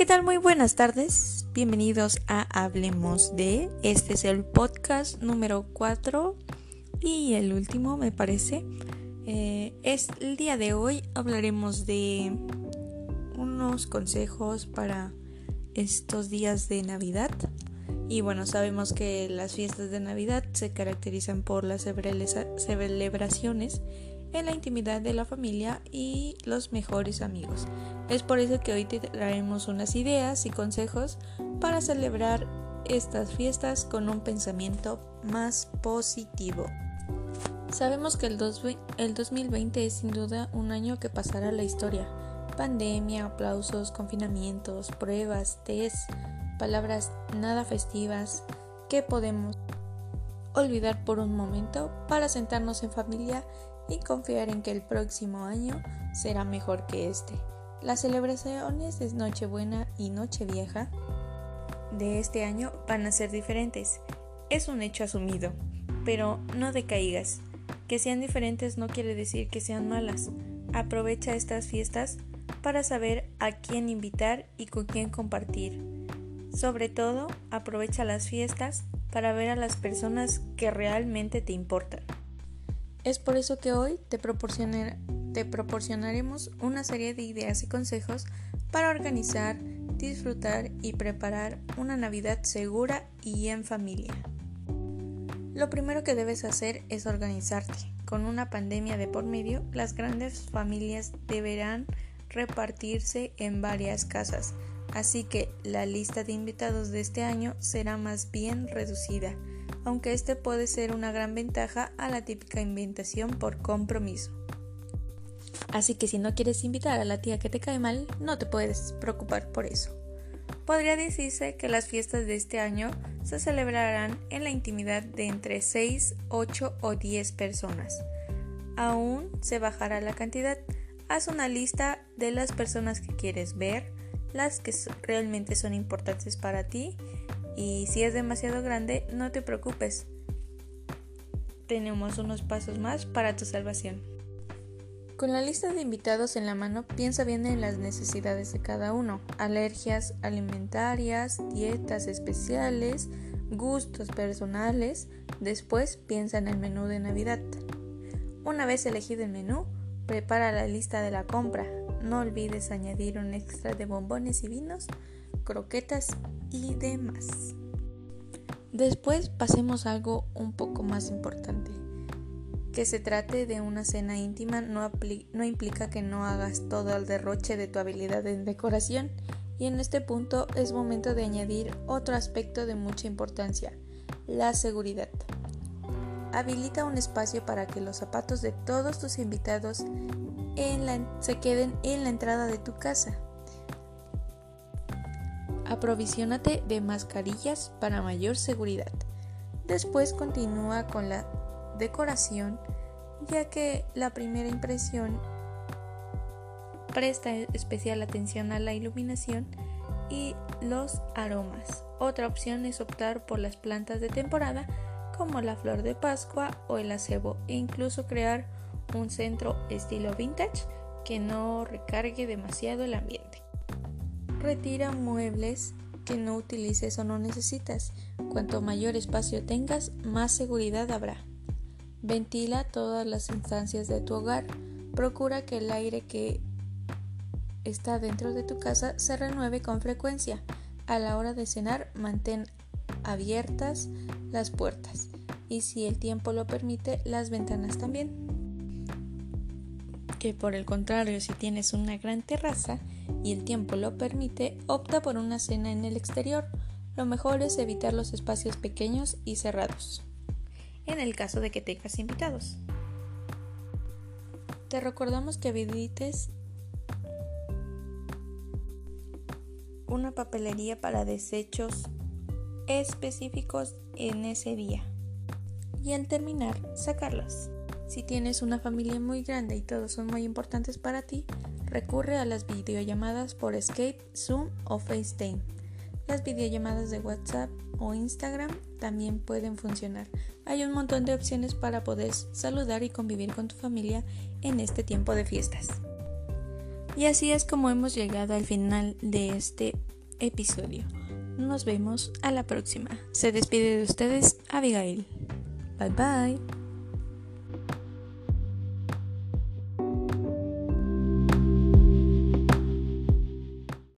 ¿qué tal? Muy buenas tardes. Bienvenidos a Hablemos de. Este es el podcast número 4 y el último, me parece. Eh, es el día de hoy. Hablaremos de unos consejos para estos días de Navidad. Y bueno, sabemos que las fiestas de Navidad se caracterizan por las celebraciones en la intimidad de la familia y los mejores amigos. Es por eso que hoy te traemos unas ideas y consejos para celebrar estas fiestas con un pensamiento más positivo. Sabemos que el, 2020 es sin duda un año que pasará la historia. Pandemia, aplausos, confinamientos, pruebas, test, palabras nada festivas que podemos olvidar por un momento para sentarnos en familia y confiar en que el próximo año será mejor que este. Las celebraciones de Nochebuena y Nochevieja de este año van a ser diferentes. Es un hecho asumido, pero no decaigas. Que sean diferentes no quiere decir que sean malas. Aprovecha estas fiestas para saber a quién invitar y con quién compartir. Sobre todo, aprovecha las fiestas para ver a las personas que realmente te importan. Es por eso que hoy te, proporcionaremos una serie de ideas y consejos para organizar, disfrutar y preparar una Navidad segura y en familia. Lo primero que debes hacer es organizarte. Con una pandemia de por medio, las grandes familias deberán repartirse en varias casas, así que la lista de invitados de este año será más bien reducida aunque este puede ser una gran ventaja a la típica invitación por compromiso. Así que si no quieres invitar a la tía que te cae mal, no te puedes preocupar por eso. Podría decirse que las fiestas de este año se celebrarán en la intimidad de entre 6, 8 o 10 personas. Aún se bajará la cantidad. Haz una lista de las personas que quieres ver, las que realmente son importantes para ti y si es demasiado grande, no te preocupes. Tenemos unos pasos más para tu salvación. Con la lista de invitados en la mano, piensa bien en las necesidades de cada uno. Alergias alimentarias, dietas especiales, gustos personales. Después piensa en el menú de Navidad. Una vez elegido el menú, prepara la lista de la compra. No olvides añadir un extra de bombones y vinos croquetas y demás. Después pasemos a algo un poco más importante. Que se trate de una cena íntima no, implica que no hagas todo el derroche de tu habilidad en decoración y en este punto es momento de añadir otro aspecto de mucha importancia, la seguridad. Habilita un espacio para que los zapatos de todos tus invitados se queden en la entrada de tu casa. Aprovisionate de mascarillas para mayor seguridad. Después continúa con la decoración, ya que la primera impresión presta especial atención a la iluminación y los aromas. Otra opción es optar por las plantas de temporada como la flor de Pascua o el acebo e incluso crear un centro estilo vintage que no recargue demasiado el ambiente. Retira muebles que no utilices o no necesitas. Cuanto mayor espacio tengas, más seguridad habrá. Ventila todas las instancias de tu hogar. Procura que el aire que está dentro de tu casa se renueve con frecuencia. A la hora de cenar, mantén abiertas las puertas y si el tiempo lo permite, las ventanas también. Que por el contrario, si tienes una gran terraza, y el tiempo lo permite, opta por una cena en el exterior. Lo mejor es evitar los espacios pequeños y cerrados, en el caso de que tengas invitados. Te recordamos que habilites una papelería para desechos específicos en ese día y al terminar sacarlos. Si tienes una familia muy grande y todos son muy importantes para ti, Recurre a las videollamadas por Skype, Zoom o FaceTime. Las videollamadas de WhatsApp o Instagram también pueden funcionar. Hay un montón de opciones para poder saludar y convivir con tu familia en este tiempo de fiestas. Y así es como hemos llegado al final de este episodio. Nos vemos a la próxima. Se despide de ustedes Abigail. Bye bye.